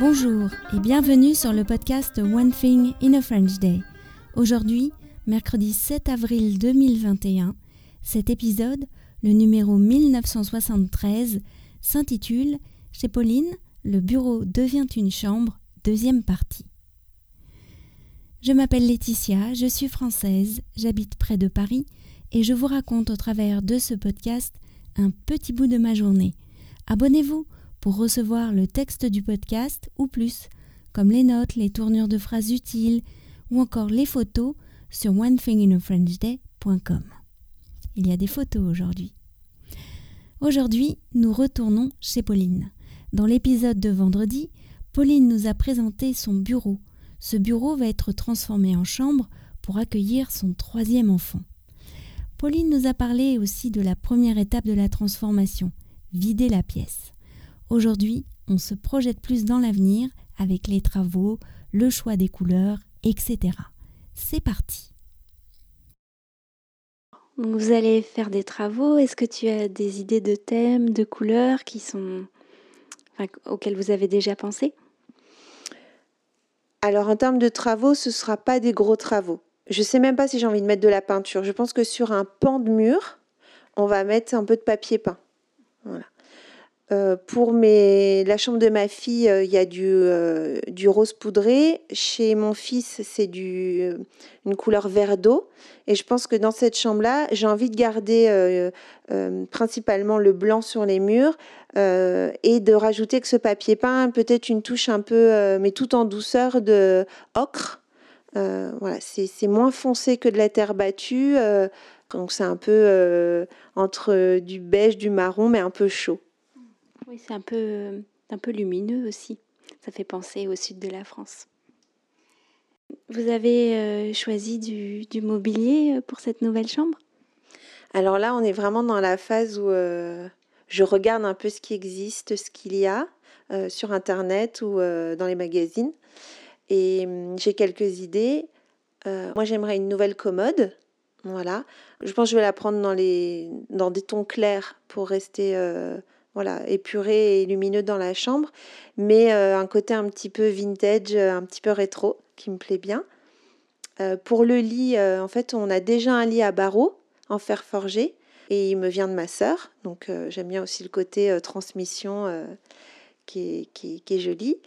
Bonjour et bienvenue sur le podcast One Thing in a French Day. Aujourd'hui, mercredi 7 avril 2021, cet épisode, le numéro 1973, s'intitule Chez Pauline, le bureau devient une chambre, deuxième partie. Je m'appelle Laetitia, je suis française, j'habite près de Paris et je vous raconte au travers de ce podcast un petit bout de ma journée. Abonnez-vous pour recevoir le texte du podcast ou plus, comme les notes, les tournures de phrases utiles ou encore les photos sur onethinginafrenchday.com. Il y a des photos aujourd'hui. Aujourd'hui, nous retournons chez Pauline. Dans l'épisode de vendredi, Pauline nous a présenté son bureau. Ce bureau va être transformé en chambre pour accueillir son troisième enfant. Pauline nous a parlé aussi de la première étape de la transformation, vider la pièce. Aujourd'hui, on se projette plus dans l'avenir avec les travaux, le choix des couleurs, etc. C'est parti. Vous allez faire des travaux. Est-ce que tu as des idées de thèmes, de couleurs qui sont auxquelles vous avez déjà pensé? Alors en termes de travaux, ce ne sera pas des gros travaux. Je ne sais même pas si j'ai envie de mettre de la peinture. Je pense que sur un pan de mur, on va mettre un peu de papier peint. Voilà. Euh, pour la chambre de ma fille, euh, il y a du, euh, du, rose poudré. Chez mon fils, c'est du, une couleur vert d'eau. Et je pense que dans cette chambre-là, j'ai envie de garder principalement le blanc sur les murs et de rajouter que ce papier peint, peut-être une touche un peu, mais tout en douceur, de ocre. voilà, c'est moins foncé que de la terre battue. donc c'est un peu entre du beige, du marron, mais un peu chaud. C'est un peu, lumineux aussi. Ça fait penser au sud de la France. Vous avez euh, choisi du, mobilier euh, pour cette nouvelle chambre? Alors là, on est vraiment dans la phase où euh, je regarde un peu ce qui existe, ce qu'il y a sur Internet ou dans les magazines. Et hum, j'ai quelques idées. moi, j'aimerais une nouvelle commode. Voilà. Je pense que je vais la prendre dans des tons clairs pour rester voilà, épuré et lumineux dans la chambre, mais euh, un côté un petit peu vintage, euh, un petit peu rétro, qui me plaît bien. Euh, pour le lit, en fait, on a déjà un lit à barreaux en fer forgé, et il me vient de ma sœur, donc j'aime bien aussi le côté transmission qui est, joli.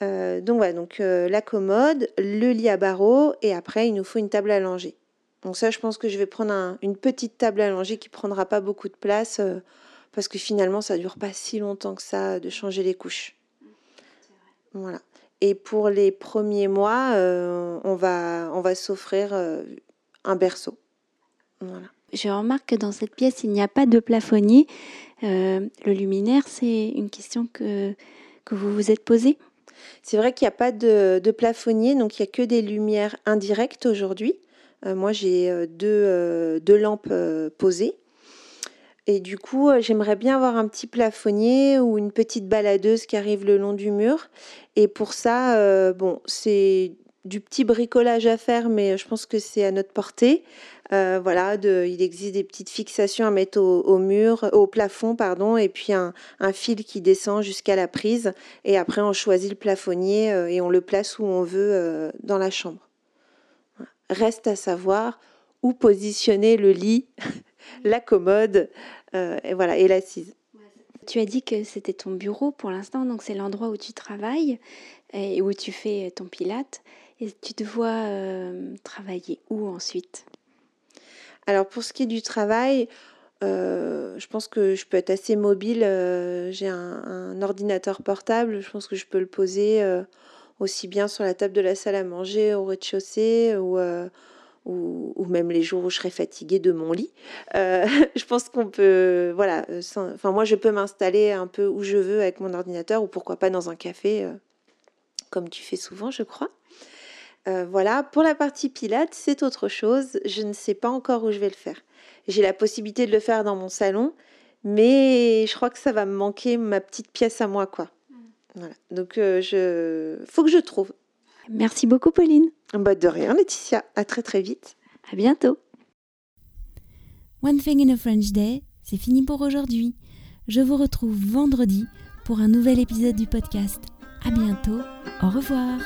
donc voilà, donc la commode, le lit à barreaux, et après il nous faut une table à langer. Donc ça, je pense que je vais prendre une petite table à langer qui prendra pas beaucoup de place parce que finalement, ça dure pas si longtemps que ça de changer les couches. Voilà. Et pour les premiers mois, euh, on va, on va s'offrir euh, un berceau. Voilà. Je remarque que dans cette pièce, il n'y a pas de plafonnier. Euh, le luminaire, c'est une question que, que vous vous êtes posée? C'est vrai qu'il n'y a pas de, de, plafonnier, donc il n'y a que des lumières indirectes aujourd'hui. moi, j'ai deux, deux, lampes posées. Et du coup, euh, j'aimerais bien avoir un petit plafonnier ou une petite baladeuse qui arrive le long du mur. Et pour ça, euh, bon, c'est du petit bricolage à faire, mais je pense que c'est à notre portée. Euh, voilà, il existe des petites fixations à mettre au, mur, au plafond, pardon, et puis un, fil qui descend jusqu'à la prise. Et après, on choisit le plafonnier et on le place où on veut dans la chambre. Reste à savoir où positionner le lit, la commode, euh, et voilà, et l'assise. Tu as dit que c'était ton bureau pour l'instant, donc c'est l'endroit où tu travailles et où tu fais ton pilate. Et tu te vois euh, travailler où ensuite? Alors pour ce qui est du travail, euh, je pense que je peux être assez mobile. J'ai un, ordinateur portable, je pense que je peux le poser aussi bien sur la table de la salle à manger au rez-de-chaussée ou ou, même les jours où je serai fatiguée de mon lit. Euh, je pense qu'on peut, voilà, enfin moi je peux m'installer un peu où je veux avec mon ordinateur ou pourquoi pas dans un café, euh, comme tu fais souvent, je crois. Euh, voilà, pour la partie pilates, c'est autre chose. Je ne sais pas encore où je vais le faire. J'ai la possibilité de le faire dans mon salon, mais je crois que ça va me manquer ma petite pièce à moi, quoi. Mmh. Voilà. Donc, je, faut que je trouve. Merci beaucoup, Pauline. Bah de rien, Laetitia. À très très vite. À bientôt. One Thing in a French Day, c'est fini pour aujourd'hui. Je vous retrouve vendredi pour un nouvel épisode du podcast. À bientôt. Au revoir.